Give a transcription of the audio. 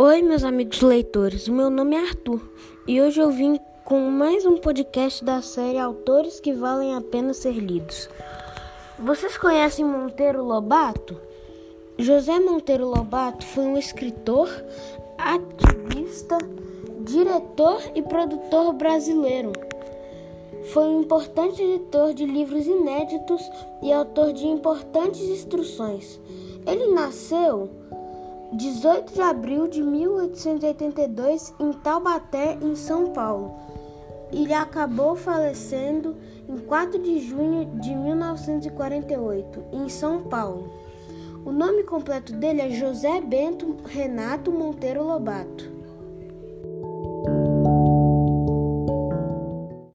Oi, meus amigos leitores. Meu nome é Arthur e hoje eu vim com mais um podcast da série Autores que Valem a Pena Ser Lidos. Vocês conhecem Monteiro Lobato? José Monteiro Lobato foi um escritor, ativista, diretor e produtor brasileiro. Foi um importante editor de livros inéditos e autor de importantes instruções. Ele nasceu 18 de abril de 1882 em Taubaté, em São Paulo. Ele acabou falecendo em 4 de junho de 1948 em São Paulo. O nome completo dele é José Bento Renato Monteiro Lobato.